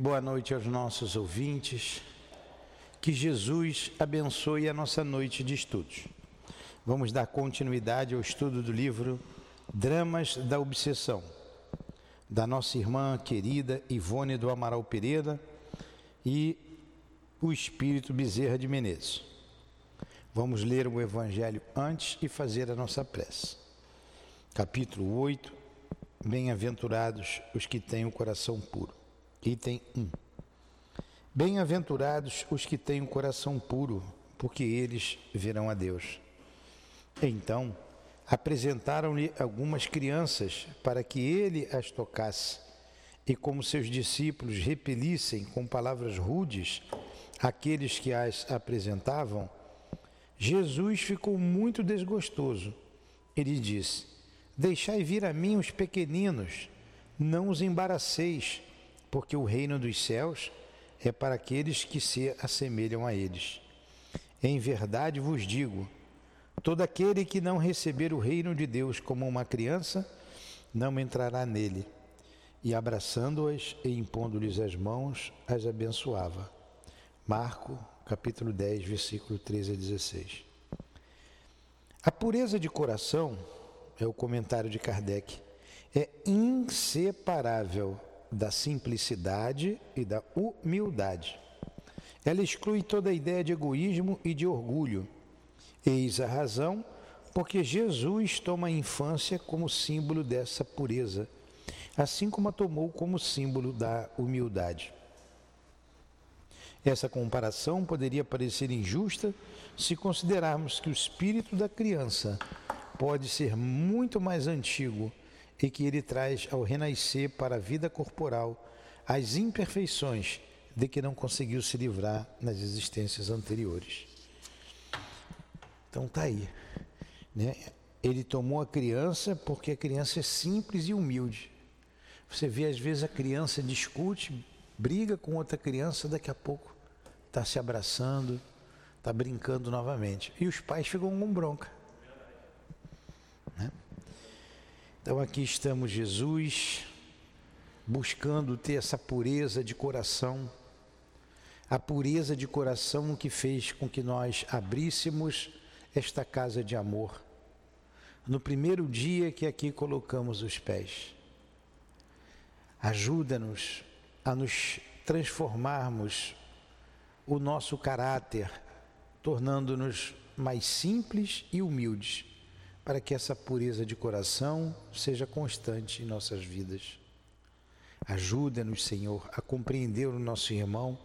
Boa noite aos nossos ouvintes. Que Jesus abençoe a nossa noite de estudos. Vamos dar continuidade ao estudo do livro Dramas da Obsessão, da nossa irmã querida Ivone do Amaral Pereira e o Espírito Bezerra de Menezes. Vamos ler o Evangelho antes e fazer a nossa prece. Capítulo 8 Bem-aventurados os que têm o coração puro. Item 1. Bem-aventurados os que têm o coração puro, porque eles verão a Deus. Então, apresentaram-lhe algumas crianças para que ele as tocasse, e como seus discípulos repelissem com palavras rudes aqueles que as apresentavam, Jesus ficou muito desgostoso. Ele disse: Deixai vir a mim os pequeninos, não os embaraceis porque o reino dos céus é para aqueles que se assemelham a eles. Em verdade vos digo: todo aquele que não receber o reino de Deus como uma criança, não entrará nele. E abraçando-as e impondo-lhes as mãos, as abençoava. Marco, capítulo 10, versículo 13 a 16. A pureza de coração, é o comentário de Kardec, é inseparável da simplicidade e da humildade. Ela exclui toda a ideia de egoísmo e de orgulho. Eis a razão porque Jesus toma a infância como símbolo dessa pureza, assim como a tomou como símbolo da humildade. Essa comparação poderia parecer injusta se considerarmos que o espírito da criança pode ser muito mais antigo e que ele traz ao renascer para a vida corporal as imperfeições de que não conseguiu se livrar nas existências anteriores. Então tá aí, né? Ele tomou a criança porque a criança é simples e humilde. Você vê às vezes a criança discute, briga com outra criança, daqui a pouco está se abraçando, está brincando novamente. E os pais ficam com bronca. Né? Então aqui estamos, Jesus, buscando ter essa pureza de coração, a pureza de coração que fez com que nós abríssemos esta casa de amor. No primeiro dia que aqui colocamos os pés. Ajuda-nos a nos transformarmos o nosso caráter, tornando-nos mais simples e humildes para que essa pureza de coração seja constante em nossas vidas. Ajuda-nos, Senhor, a compreender o nosso irmão,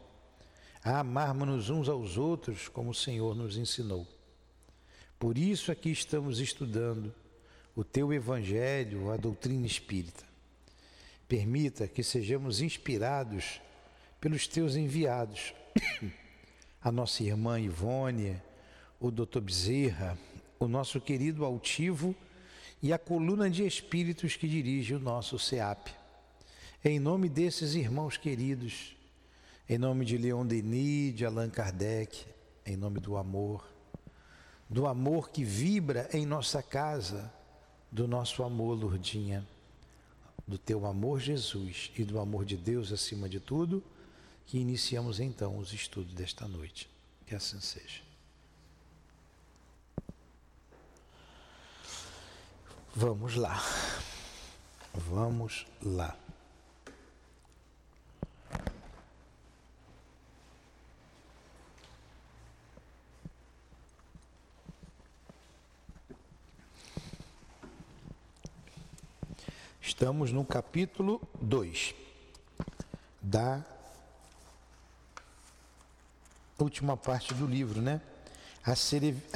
a amarmos-nos uns aos outros como o Senhor nos ensinou. Por isso aqui estamos estudando o teu evangelho, a doutrina espírita. Permita que sejamos inspirados pelos teus enviados, a nossa irmã Ivone, o doutor Bezerra, o nosso querido altivo e a coluna de espíritos que dirige o nosso SEAP. Em nome desses irmãos queridos, em nome de Leon Denis, de Allan Kardec, em nome do amor, do amor que vibra em nossa casa, do nosso amor, Lourdinha, do teu amor, Jesus, e do amor de Deus acima de tudo, que iniciamos então os estudos desta noite. Que assim seja. Vamos lá. Vamos lá. Estamos no capítulo 2 da última parte do livro, né? A,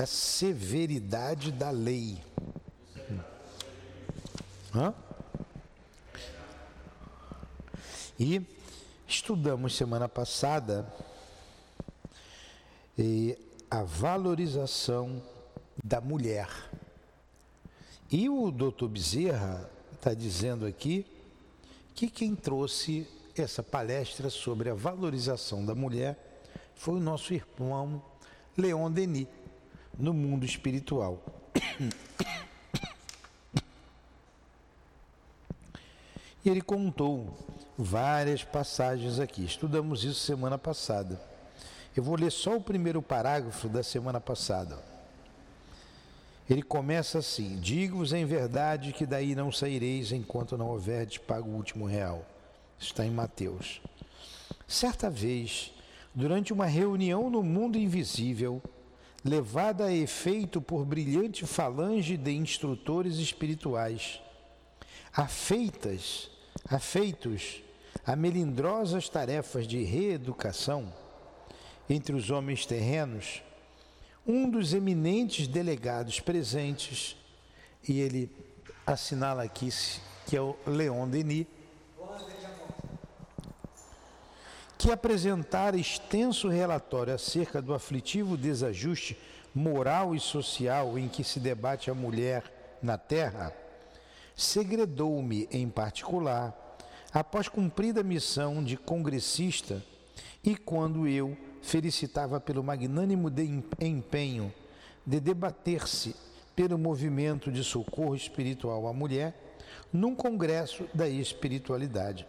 severidade da lei. E estudamos semana passada a valorização da mulher. E o doutor Bezerra está dizendo aqui que quem trouxe essa palestra sobre a valorização da mulher foi o nosso irmão Leon Denis, no mundo espiritual. Ele contou várias passagens aqui. Estudamos isso semana passada. Eu vou ler só o primeiro parágrafo da semana passada. Ele começa assim: Digo-vos em verdade que daí não saireis enquanto não houverdes pago o último real. Está em Mateus. Certa vez, durante uma reunião no mundo invisível, levada a efeito por brilhante falange de instrutores espirituais, afeitas, afeitos a melindrosas tarefas de reeducação entre os homens terrenos, um dos eminentes delegados presentes, e ele assinala aqui que é o Leon Denis, que apresentara extenso relatório acerca do aflitivo desajuste moral e social em que se debate a mulher na Terra, segredou-me em particular, após cumprida a missão de congressista e quando eu felicitava pelo magnânimo de empenho de debater-se pelo movimento de socorro espiritual à mulher num congresso da espiritualidade.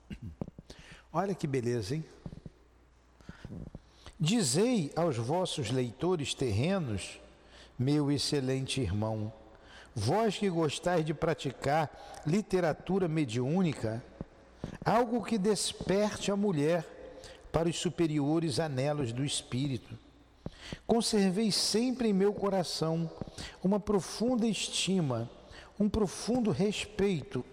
Olha que beleza, hein? Dizei aos vossos leitores terrenos, meu excelente irmão, vós que gostais de praticar literatura mediúnica, algo que desperte a mulher para os superiores anelos do espírito. Conservei sempre em meu coração uma profunda estima, um profundo respeito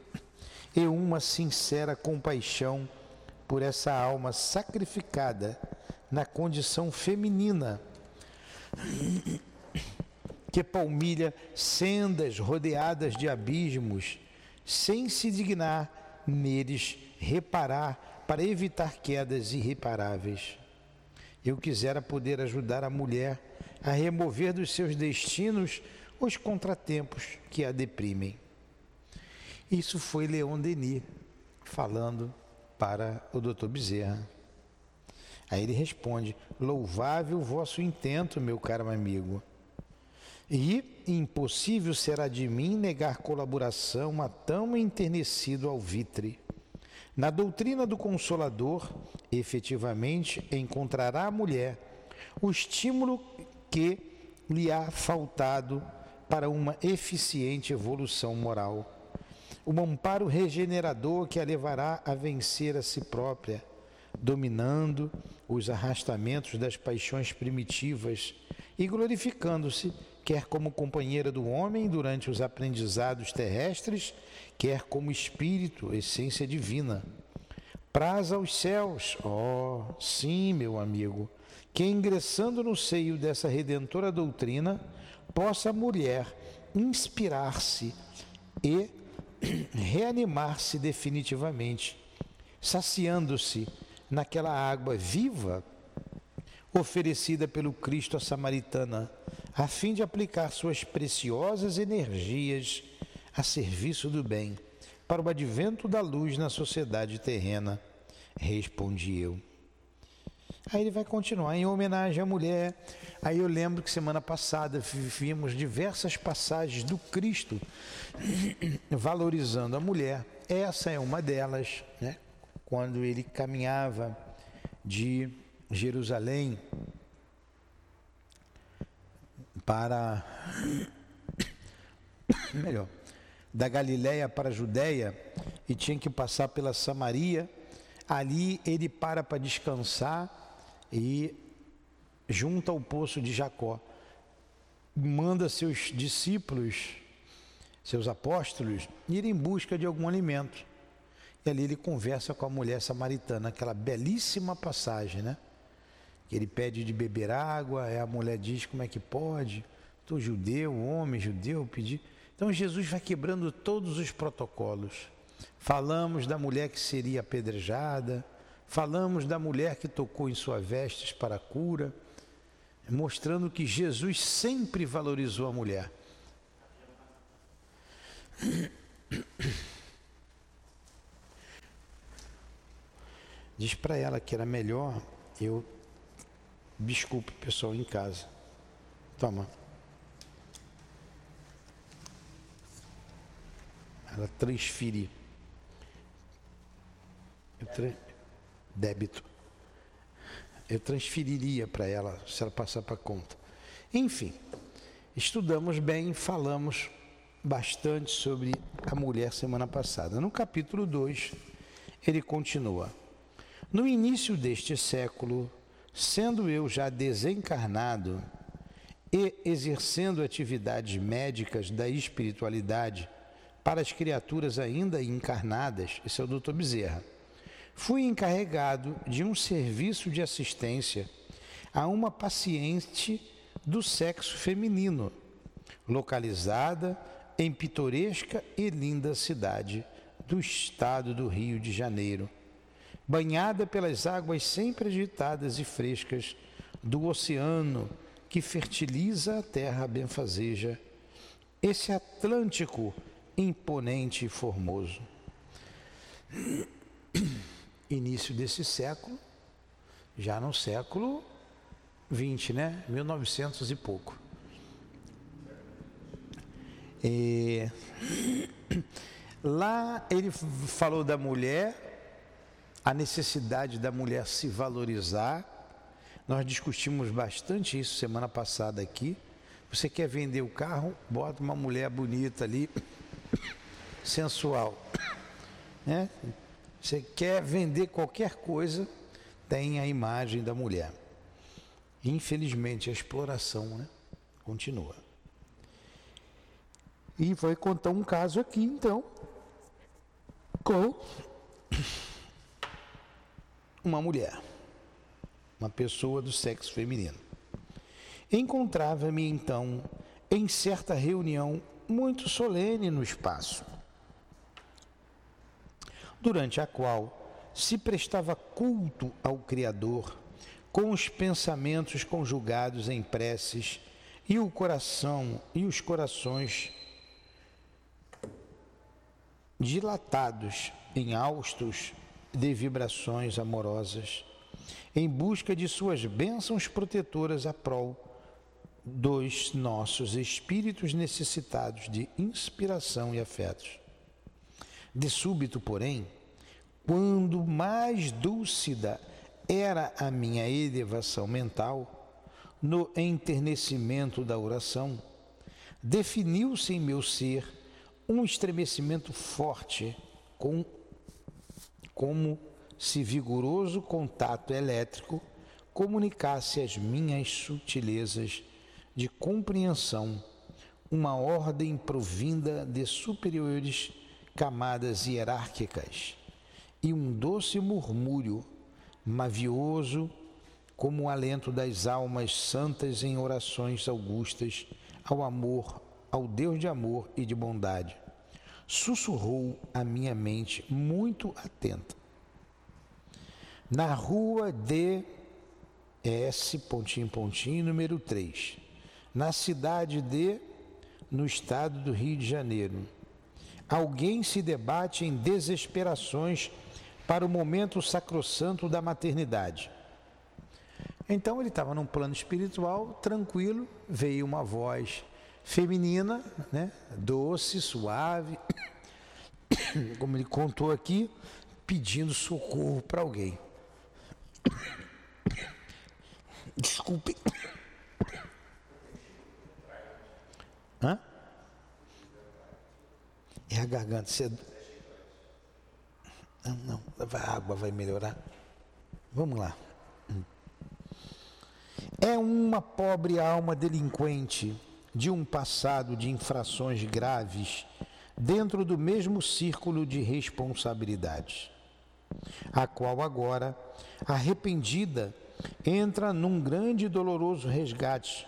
e uma sincera compaixão por essa alma sacrificada na condição feminina, que palmilha sendas rodeadas de abismos, sem se dignar neles reparar para evitar quedas irreparáveis. Eu quisera poder ajudar a mulher a remover dos seus destinos os contratempos que a deprimem. Isso foi Leon Denis falando para o Dr. Bezerra. Aí ele responde: Louvável vosso intento, meu caro amigo. E impossível será de mim negar colaboração a tão enternecido alvitre. Na doutrina do Consolador, efetivamente encontrará a mulher o estímulo que lhe há faltado para uma eficiente evolução moral, o amparo regenerador que a levará a vencer a si própria, dominando os arrastamentos das paixões primitivas e glorificando-se, quer como companheira do homem durante os aprendizados terrestres, quer como espírito, essência divina. Praza aos céus, oh, sim, meu amigo, que ingressando no seio dessa redentora doutrina, possa a mulher inspirar-se e reanimar-se definitivamente, saciando-se naquela água viva oferecida pelo Cristo à Samaritana, a fim de aplicar suas preciosas energias a serviço do bem, para o advento da luz na sociedade terrena? Respondi eu. Aí ele vai continuar em homenagem à mulher. Aí eu lembro que semana passada vimos diversas passagens do Cristo valorizando a mulher. Essa é uma delas, né? Quando ele caminhava de Jerusalém para melhor, da Galiléia para a Judéia e tinha que passar pela Samaria. Ali ele para para descansar e junta ao poço de Jacó. Manda seus discípulos, seus apóstolos, ir em busca de algum alimento. E ali ele conversa com a mulher samaritana, aquela belíssima passagem, né? Que ele pede de beber água, a mulher diz como é que pode. Estou judeu, homem judeu, pedir. Então Jesus vai quebrando todos os protocolos. Falamos da mulher que seria apedrejada, falamos da mulher que tocou em suas vestes para cura, mostrando que Jesus sempre valorizou a mulher. Diz para ela que era melhor eu desculpe pessoal em casa. Toma. Ela transfere débito. Eu transferiria para ela se ela passar para conta. Enfim, estudamos bem, falamos bastante sobre a mulher semana passada. No capítulo 2, ele continua: No início deste século, sendo eu já desencarnado e exercendo atividades médicas da espiritualidade para as criaturas ainda encarnadas, esse é o doutor Bezerra, fui encarregado de um serviço de assistência a uma paciente do sexo feminino, localizada em pitoresca e linda cidade do estado do Rio de Janeiro, banhada pelas águas sempre agitadas e frescas do oceano que fertiliza a terra benfazeja, esse Atlântico imponente e formoso. Início desse século, já no século 20, né? 1900 e pouco. E... Lá ele falou da mulher, a necessidade da mulher se valorizar. Nós discutimos bastante isso semana passada aqui. Você quer vender o carro, bota uma mulher bonita ali, sensual. Né? Você quer vender qualquer coisa, tem a imagem da mulher. Infelizmente, a exploração né? continua. E vai contar um caso aqui, então, com uma mulher, uma pessoa do sexo feminino. Encontrava-me, então, em certa reunião muito solene no espaço, durante a qual se prestava culto ao Criador com os pensamentos conjugados em preces e o coração e os corações dilatados em austos de vibrações amorosas, em busca de suas bênçãos protetoras a prol dos nossos espíritos necessitados de inspiração e afetos. De súbito, porém, quando mais dúlcida era a minha elevação mental, no enternecimento da oração, definiu-se em meu ser um estremecimento forte, com, como se vigoroso contato elétrico comunicasse as minhas sutilezas de compreensão, uma ordem provinda de superiores camadas hierárquicas e um doce murmúrio mavioso como o alento das almas santas em orações augustas ao amor, ao Deus de amor e de bondade. Sussurrou a minha mente muito atenta. Na rua de S, pontinho, pontinho, número 3, na cidade de, no estado do Rio de Janeiro, alguém se debate em desesperações para o momento sacrossanto da maternidade. Então ele estava num plano espiritual, tranquilo, veio uma voz feminina, né, doce, suave, como ele contou aqui, pedindo socorro para alguém. Desculpe. Hã? É a garganta. Você... Não, não, a água vai melhorar. Vamos lá. É uma pobre alma delinquente de um passado de infrações graves dentro do mesmo círculo de responsabilidades, a qual agora, arrependida, entra num grande e doloroso resgate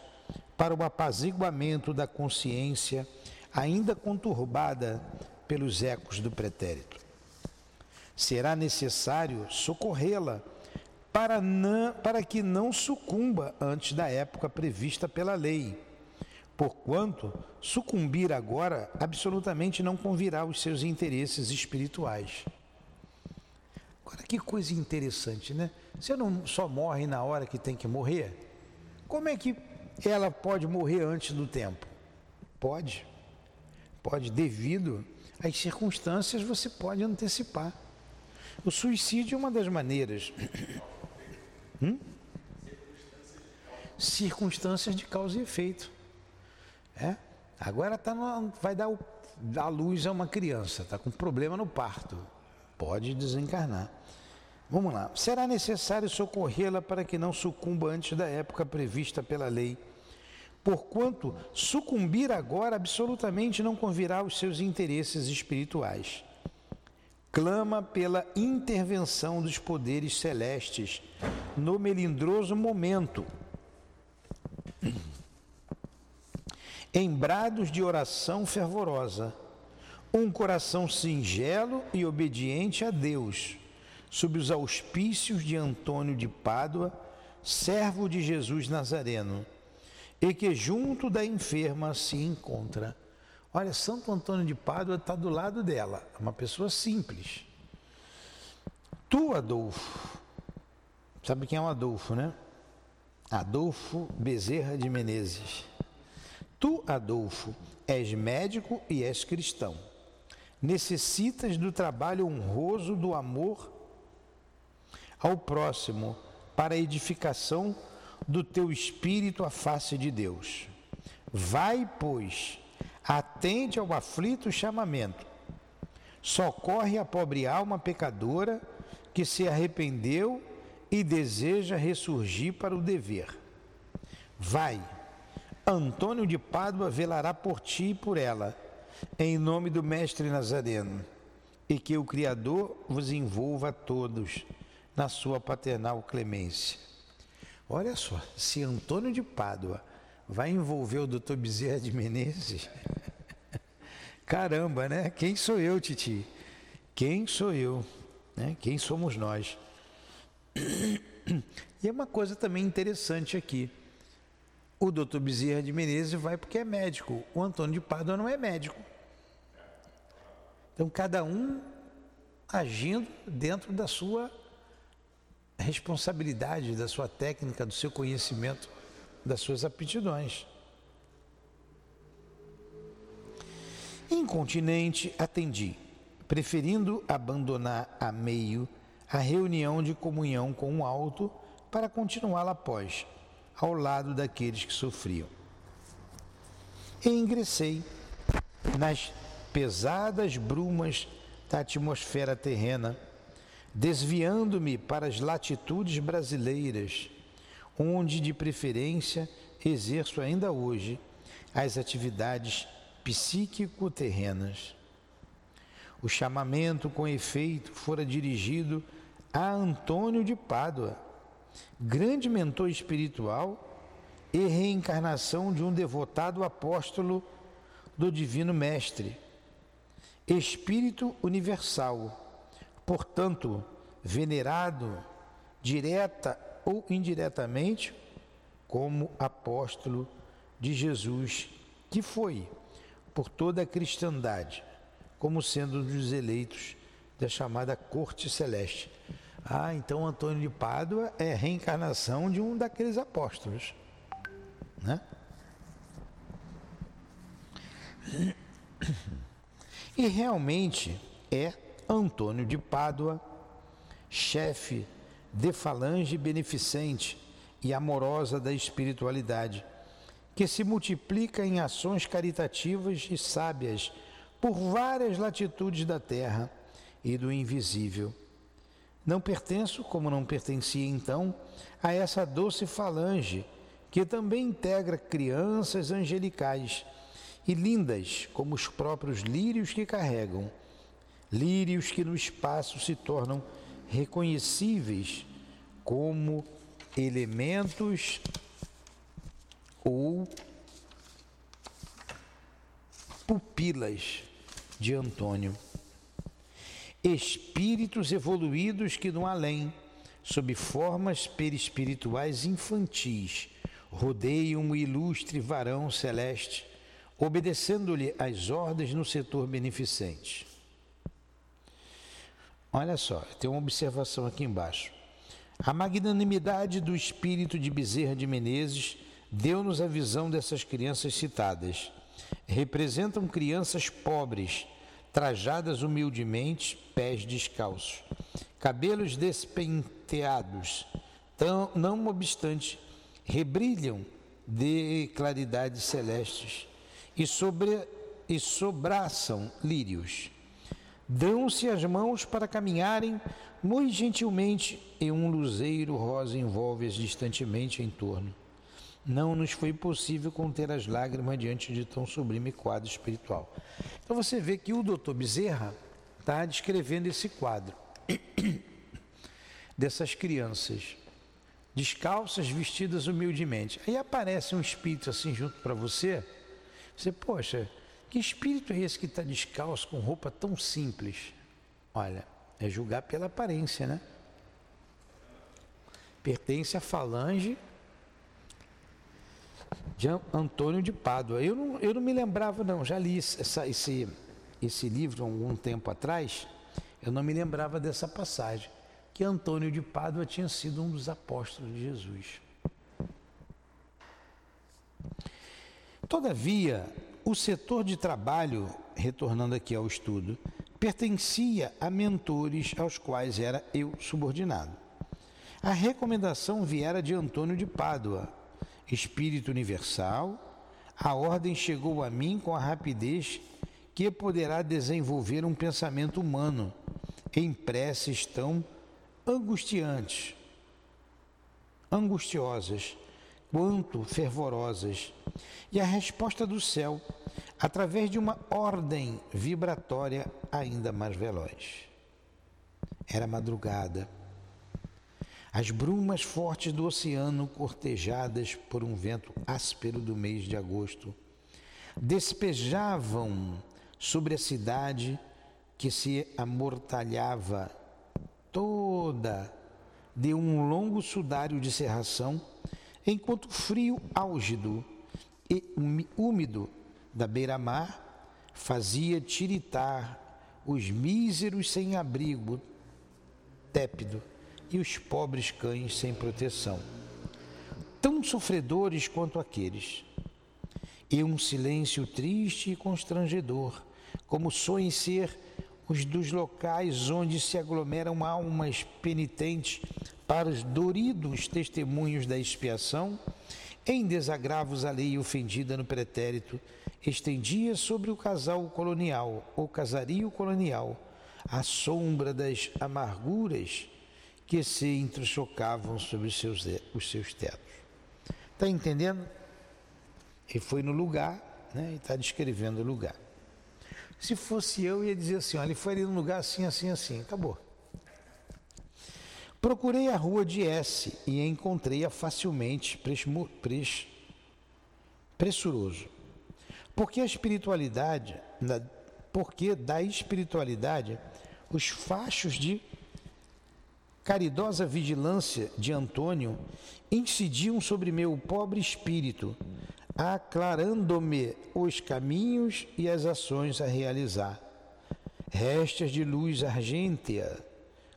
para o apaziguamento da consciência ainda conturbada pelos ecos do pretérito. Será necessário socorrê-la para, para que não sucumba antes da época prevista pela lei, porquanto sucumbir agora absolutamente não convirá aos seus interesses espirituais. Agora, que coisa interessante, né? Você não só morre na hora que tem que morrer? Como é que ela pode morrer antes do tempo? Pode. Pode, devido às circunstâncias, você pode antecipar. O suicídio é uma das maneiras. Hum? Circunstâncias de causa e efeito. É? Agora tá no, vai dar, o, dar luz a uma criança, está com problema no parto. Pode desencarnar. Vamos lá. Será necessário socorrê-la para que não sucumba antes da época prevista pela lei. Porquanto sucumbir agora absolutamente não convirá aos seus interesses espirituais clama pela intervenção dos poderes celestes no melindroso momento. Em brados de oração fervorosa, um coração singelo e obediente a Deus, sob os auspícios de Antônio de Pádua, servo de Jesus Nazareno, e que junto da enferma se encontra Olha, Santo Antônio de Pádua está do lado dela, uma pessoa simples. Tu, Adolfo, sabe quem é o Adolfo, né? Adolfo Bezerra de Menezes. Tu, Adolfo, és médico e és cristão. Necessitas do trabalho honroso do amor ao próximo para a edificação do teu espírito à face de Deus. Vai, pois, Atende ao aflito chamamento. Socorre a pobre alma pecadora que se arrependeu e deseja ressurgir para o dever. Vai, Antônio de Pádua velará por ti e por ela, em nome do Mestre Nazareno, e que o Criador vos envolva a todos na sua paternal clemência. Olha só, se Antônio de Pádua vai envolver o doutor Bezerra de Menezes. Caramba, né? Quem sou eu, Titi? Quem sou eu? Né? Quem somos nós? E é uma coisa também interessante aqui. O doutor Bezerra de Menezes vai porque é médico. O Antônio de Pádua não é médico. Então, cada um agindo dentro da sua responsabilidade, da sua técnica, do seu conhecimento das suas aptidões. Incontinente, atendi, preferindo abandonar a meio a reunião de comunhão com o alto para continuá-la após, ao lado daqueles que sofriam. E ingressei nas pesadas brumas da atmosfera terrena, desviando-me para as latitudes brasileiras onde de preferência exerço ainda hoje as atividades psíquico-terrenas. O chamamento com efeito fora dirigido a Antônio de Pádua, grande mentor espiritual e reencarnação de um devotado apóstolo do Divino Mestre, Espírito Universal, portanto, venerado direta ou indiretamente como apóstolo de Jesus, que foi por toda a cristandade, como sendo um dos eleitos da chamada corte celeste. Ah, então Antônio de Pádua é reencarnação de um daqueles apóstolos, né? E realmente é Antônio de Pádua, chefe de falange beneficente e amorosa da espiritualidade, que se multiplica em ações caritativas e sábias por várias latitudes da terra e do invisível. Não pertenço, como não pertencia então, a essa doce falange que também integra crianças angelicais e lindas como os próprios lírios que carregam, lírios que no espaço se tornam reconhecíveis como elementos ou pupilas de Antônio. Espíritos evoluídos que no além, sob formas perispirituais infantis, rodeiam o ilustre varão celeste, obedecendo-lhe as ordens no setor beneficente. Olha só, tem uma observação aqui embaixo. A magnanimidade do espírito de Bezerra de Menezes deu-nos a visão dessas crianças citadas. Representam crianças pobres, trajadas humildemente, pés descalços, cabelos despenteados, tão, não obstante, rebrilham de claridades celestes e, sobre, e sobraçam lírios. Dão-se as mãos para caminharem muito gentilmente e um luzeiro rosa envolve-as distantemente em torno. Não nos foi possível conter as lágrimas diante de tão sublime quadro espiritual. Então você vê que o doutor Bezerra está descrevendo esse quadro dessas crianças descalças, vestidas humildemente. Aí aparece um espírito assim junto para você. Você, poxa, que espírito é esse que está descalço com roupa tão simples? Olha, é julgar pela aparência, né? Pertence à falange de Antônio de Pádua. Eu não, eu não me lembrava, não, já li essa, esse, esse livro há algum tempo atrás, eu não me lembrava dessa passagem, que Antônio de Pádua tinha sido um dos apóstolos de Jesus. Todavia, o setor de trabalho, retornando aqui ao estudo, pertencia a mentores aos quais era eu subordinado. A recomendação viera de Antônio de Pádua, Espírito Universal, a ordem chegou a mim com a rapidez que poderá desenvolver um pensamento humano em preces tão angustiantes, angustiosas, quanto fervorosas, e a resposta do céu, através de uma ordem vibratória ainda mais veloz. Era madrugada as brumas fortes do oceano, cortejadas por um vento áspero do mês de agosto, despejavam sobre a cidade que se amortalhava toda de um longo sudário de serração, enquanto o frio álgido e úmido da beira-mar fazia tiritar os míseros sem abrigo tépido e os pobres cães sem proteção, tão sofredores quanto aqueles. E um silêncio triste e constrangedor, como sonhem ser os dos locais onde se aglomeram almas penitentes para os doridos testemunhos da expiação, em desagravos a lei ofendida no pretérito, estendia sobre o casal colonial, ou casario colonial, a sombra das amarguras que se entrechocavam sobre os seus, os seus tetos. Está entendendo? Ele foi no lugar né, e está descrevendo o lugar. Se fosse eu, ia dizer assim: olha, ele foi ali no lugar assim, assim, assim. Acabou. Procurei a rua de S e encontrei-a facilmente pres, pressuroso. Porque a espiritualidade, porque da espiritualidade, os fachos de caridosa vigilância de Antônio incidiam sobre meu pobre espírito, aclarando-me os caminhos e as ações a realizar. Restas de luz argêntea,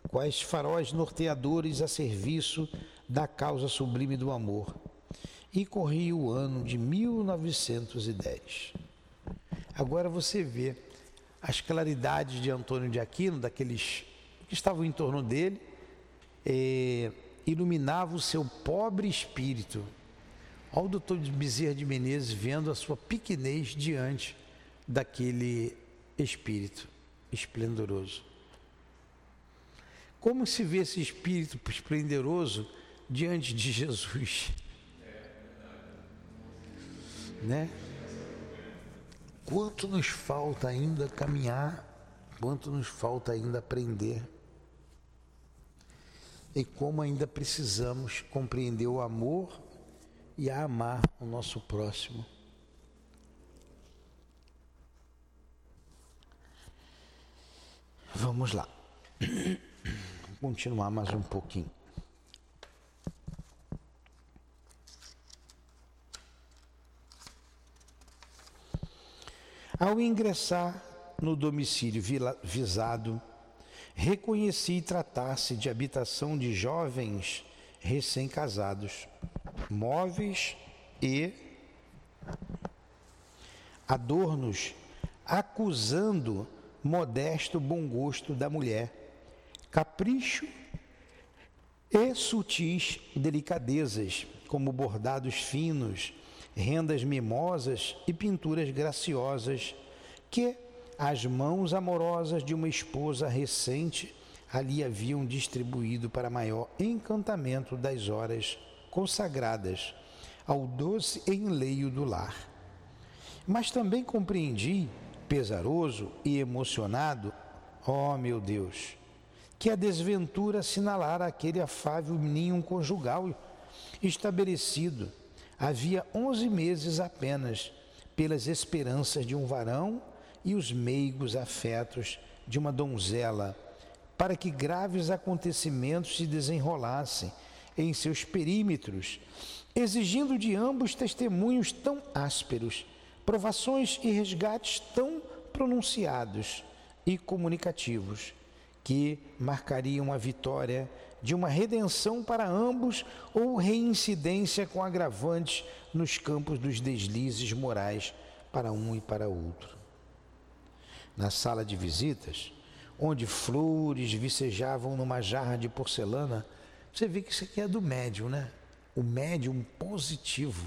quais faróis norteadores a serviço da causa sublime do amor. E corri o ano de 1910. Agora você vê as claridades de Antônio de Aquino, daqueles que estavam em torno dele, é, iluminava o seu pobre espírito. Olha o doutor Bezerra de Menezes vendo a sua pequenez diante daquele espírito esplendoroso. Como se vê esse espírito esplendoroso diante de Jesus? Né? Quanto nos falta ainda caminhar, quanto nos falta ainda aprender e como ainda precisamos compreender o amor e a amar o nosso próximo. Vamos lá. Continuar mais um pouquinho. Ao ingressar no domicílio visado, reconheci tratar-se de habitação de jovens recém-casados, móveis e adornos, acusando modesto bom gosto da mulher, capricho e sutis delicadezas, como bordados finos, rendas mimosas e pinturas graciosas, que as mãos amorosas de uma esposa recente ali haviam distribuído para maior encantamento das horas consagradas ao doce enleio do lar. Mas também compreendi, pesaroso e emocionado, ó oh, meu Deus, que a desventura assinalara aquele afável ninho conjugal estabelecido havia onze meses apenas, pelas esperanças de um varão e os meigos afetos de uma donzela, para que graves acontecimentos se desenrolassem em seus perímetros, exigindo de ambos testemunhos tão ásperos, provações e resgates tão pronunciados e comunicativos, que marcariam a vitória de uma redenção para ambos ou reincidência com agravantes nos campos dos deslizes morais para um e para outro. Na sala de visitas, onde flores vicejavam numa jarra de porcelana, você vê que isso aqui é do médium, né? O médium positivo.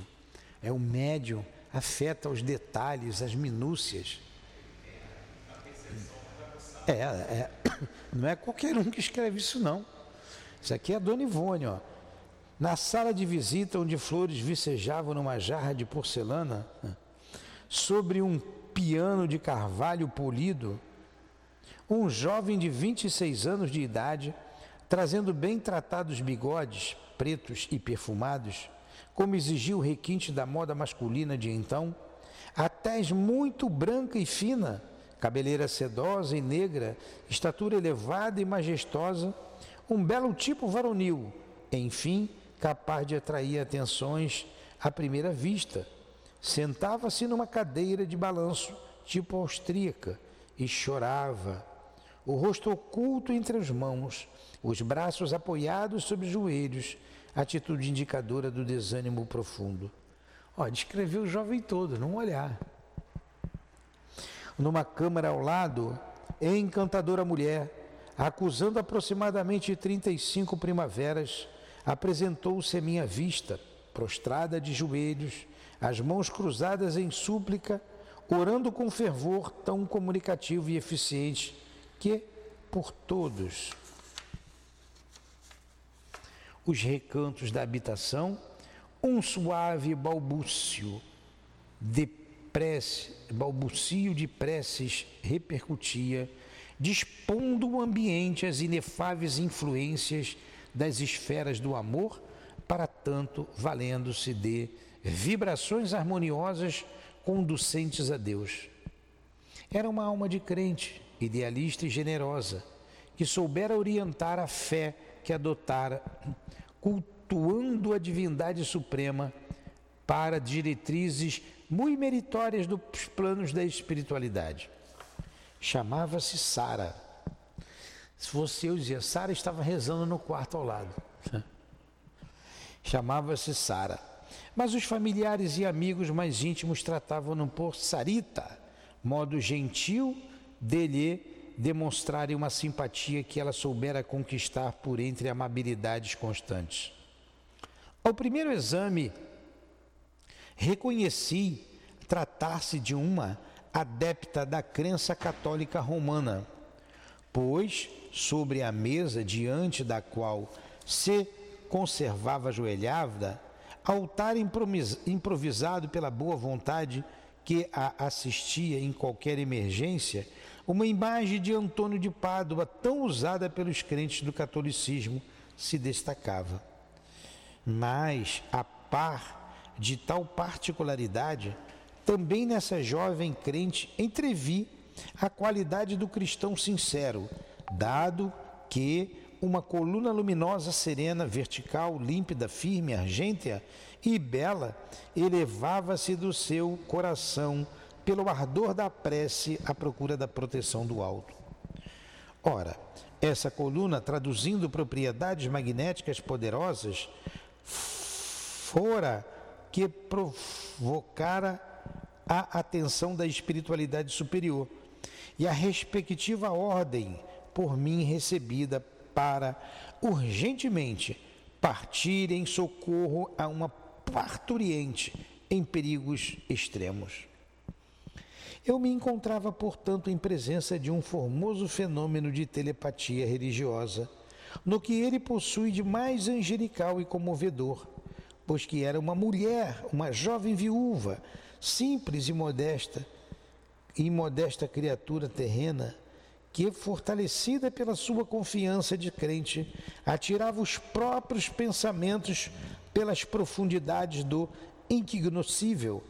É o médium, afeta os detalhes, as minúcias. É, é, não é qualquer um que escreve isso, não. Isso aqui é a Dona Ivone, ó. Na sala de visita, onde flores vicejavam numa jarra de porcelana, sobre um piano de carvalho polido, um jovem de 26 anos de idade trazendo bem tratados bigodes pretos e perfumados, como exigia o requinte da moda masculina de então, a tez muito branca e fina, cabeleira sedosa e negra, estatura elevada e majestosa, um belo tipo varonil, enfim, capaz de atrair atenções à primeira vista. Sentava-se numa cadeira de balanço, tipo austríaca, e chorava, o rosto oculto entre as mãos, os braços apoiados sobre os joelhos, atitude indicadora do desânimo profundo. Ó, descreveu o jovem todo, num olhar. Numa câmara ao lado, encantadora mulher, acusando aproximadamente 35 primaveras, apresentou-se à minha vista, prostrada de joelhos, as mãos cruzadas em súplica, orando com fervor tão comunicativo e eficiente que, por todos, os recantos da habitação, um suave balbúcio de prece, balbucio de preces repercutia, dispondo o ambiente às inefáveis influências das esferas do amor, para tanto valendo-se de vibrações harmoniosas conducentes a Deus. Era uma alma de crente, idealista e generosa, que soubera orientar a fé que adotara, cultuando a divindade suprema para diretrizes muito meritórias dos planos da espiritualidade. Chamava-se Sara. Se fosse eu, dizia, Sara estava rezando no quarto ao lado. Chamava-se Sara. Mas os familiares e amigos mais íntimos tratavam-no por Sarita, modo gentil de lhe demonstrarem uma simpatia que ela soubera conquistar por entre amabilidades constantes. Ao primeiro exame, reconheci tratar-se de uma adepta da crença católica romana, pois sobre a mesa diante da qual se conservava ajoelhada, altar improvisado pela boa vontade que a assistia em qualquer emergência, uma imagem de Antônio de Pádua, tão usada pelos crentes do catolicismo, se destacava. Mas, a par de tal particularidade, também nessa jovem crente entrevi a qualidade do cristão sincero, dado que uma coluna luminosa, serena, vertical, límpida, firme, argêntea e bela elevava-se do seu coração pelo ardor da prece à procura da proteção do alto. Ora, essa coluna, traduzindo propriedades magnéticas poderosas, fora que provocara a atenção da espiritualidade superior e a respectiva ordem por mim recebida para urgentemente partir em socorro a uma parturiente em perigos extremos. Eu me encontrava, portanto, em presença de um formoso fenômeno de telepatia religiosa, no que ele possui de mais angelical e comovedor, pois que era uma mulher, uma jovem viúva, simples e modesta, e modesta criatura terrena, que, fortalecida pela sua confiança de crente, atirava os próprios pensamentos pelas profundidades do incognoscível,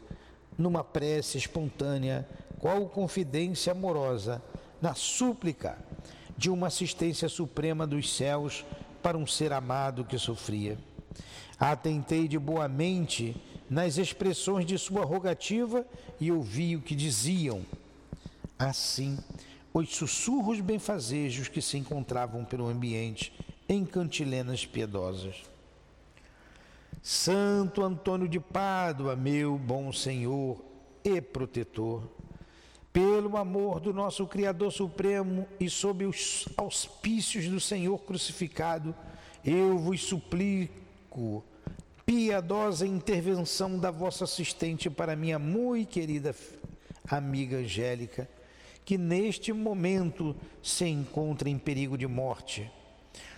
numa prece espontânea, qual confidência amorosa, na súplica de uma assistência suprema dos céus para um ser amado que sofria. Atentei de boa mente nas expressões de sua rogativa e ouvi o que diziam. Assim, os sussurros benfazejos que se encontravam pelo ambiente em cantilenas piedosas. Santo Antônio de Pádua, meu bom Senhor e protetor, pelo amor do nosso Criador Supremo e sob os auspícios do Senhor crucificado, eu vos suplico piedosa intervenção da vossa assistente para minha muito querida amiga Angélica que neste momento se encontra em perigo de morte.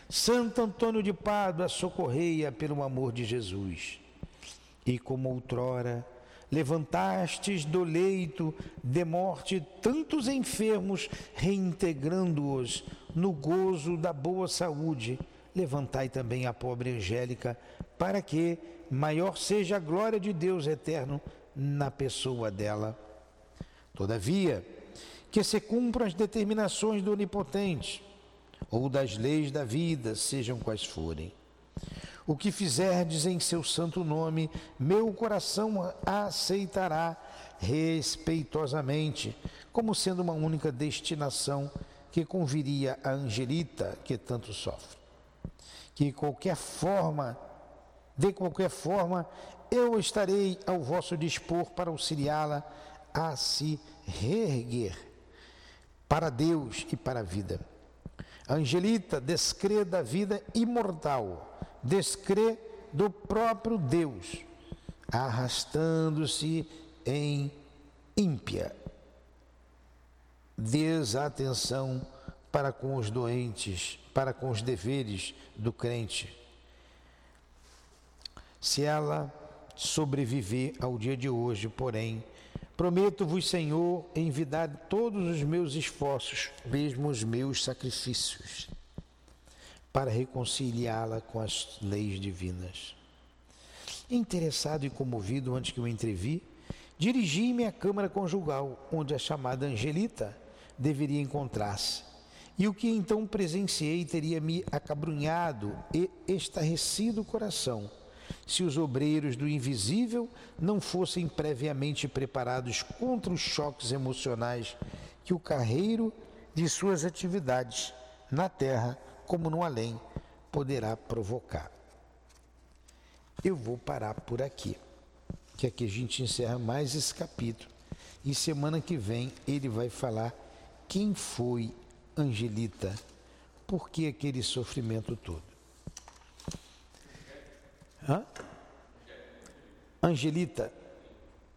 Santo Antônio de Pádua, socorreia pelo amor de Jesus. E como outrora levantastes do leito de morte tantos enfermos, reintegrando-os no gozo da boa saúde, levantai também a pobre Angélica, para que maior seja a glória de Deus eterno na pessoa dela. Todavia, que se cumpram as determinações do Onipotente ou das leis da vida, sejam quais forem. O que fizerdes em seu santo nome, meu coração aceitará respeitosamente, como sendo uma única destinação que conviria a Angelita, que tanto sofre. Que qualquer forma, de qualquer forma, eu estarei ao vosso dispor para auxiliá-la a se reerguer para Deus e para a vida. Angelita descrê da vida imortal, descrê do próprio Deus, arrastando-se em ímpia desatenção para com os doentes, para com os deveres do crente. Se ela sobreviver ao dia de hoje, porém, Prometo-vos, Senhor, envidar todos os meus esforços, mesmo os meus sacrifícios, para reconciliá-la com as leis divinas. Interessado e comovido antes que o entrevi, dirigi-me à câmara conjugal, onde a chamada Angelita deveria encontrar-se. E o que então presenciei teria me acabrunhado e estarrecido o coração se os obreiros do invisível não fossem previamente preparados contra os choques emocionais que o carreiro de suas atividades na terra como no além poderá provocar. Eu vou parar por aqui, que aqui a gente encerra mais esse capítulo. E semana que vem ele vai falar quem foi Angelita, por que aquele sofrimento todo. Hã? Angelita.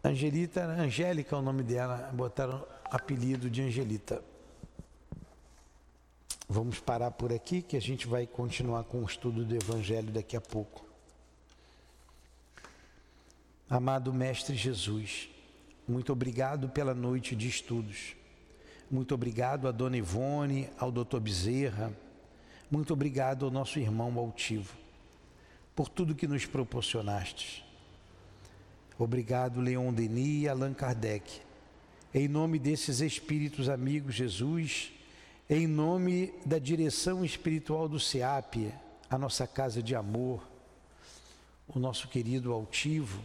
Angelita, Angélica é o nome dela, botaram apelido de Angelita. Vamos parar por aqui que a gente vai continuar com o estudo do Evangelho daqui a pouco. Amado Mestre Jesus, muito obrigado pela noite de estudos. Muito obrigado a Dona Ivone, ao Dr. Bezerra. Muito obrigado ao nosso irmão altivo por tudo que nos proporcionastes. Obrigado, Leon Denis e Allan Kardec. Em nome desses espíritos amigos, Jesus, em nome da direção espiritual do SEAP, a nossa casa de amor, o nosso querido altivo,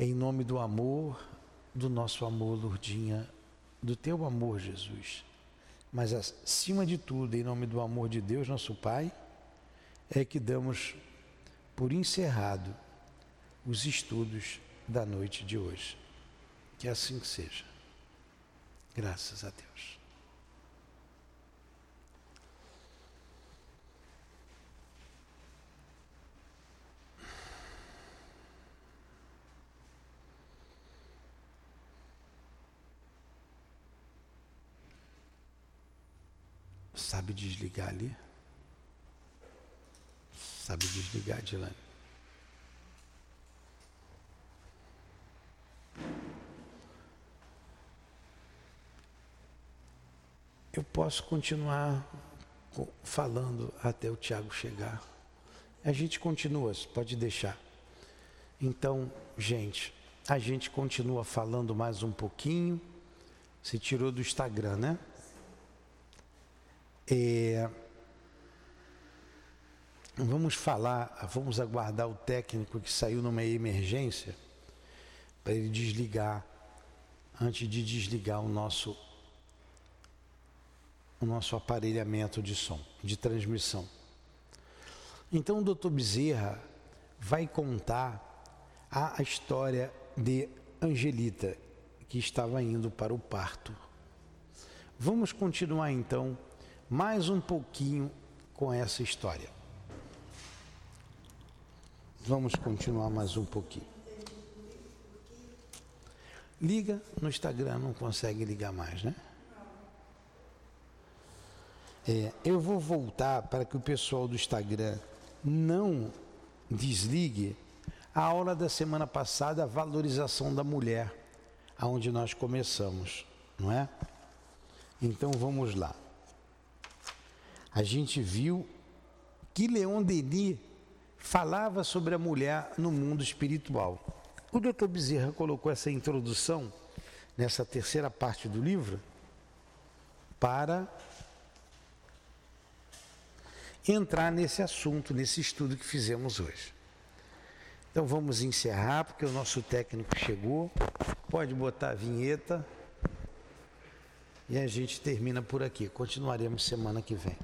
em nome do amor, do nosso amor, Lourdinha, do teu amor, Jesus. Mas acima de tudo, em nome do amor de Deus, nosso Pai, é que damos por encerrado os estudos da noite de hoje. Que assim seja. Graças a Deus. Sabe desligar ali? Sabe desligar, Dilane? Eu posso continuar falando até o Tiago chegar. A gente continua, pode deixar. Então, gente, a gente continua falando mais um pouquinho. Se tirou do Instagram, né? É, vamos falar, vamos aguardar o técnico que saiu numa emergência para ele desligar antes de desligar o nosso o nosso aparelhamento de som, de transmissão. Então o doutor Bezerra vai contar a história de Angelita, que estava indo para o parto. Vamos continuar então mais um pouquinho com essa história. Vamos continuar mais um pouquinho. Liga no Instagram, não consegue ligar mais, né? É, eu vou voltar para que o pessoal do Instagram não desligue a aula da semana passada, a valorização da mulher, aonde nós começamos, não é? Então vamos lá. A gente viu que Leon Denis falava sobre a mulher no mundo espiritual. O Dr. Bezerra colocou essa introdução nessa terceira parte do livro para entrar nesse assunto, nesse estudo que fizemos hoje. Então vamos encerrar, porque o nosso técnico chegou. Pode botar a vinheta. E a gente termina por aqui. Continuaremos semana que vem.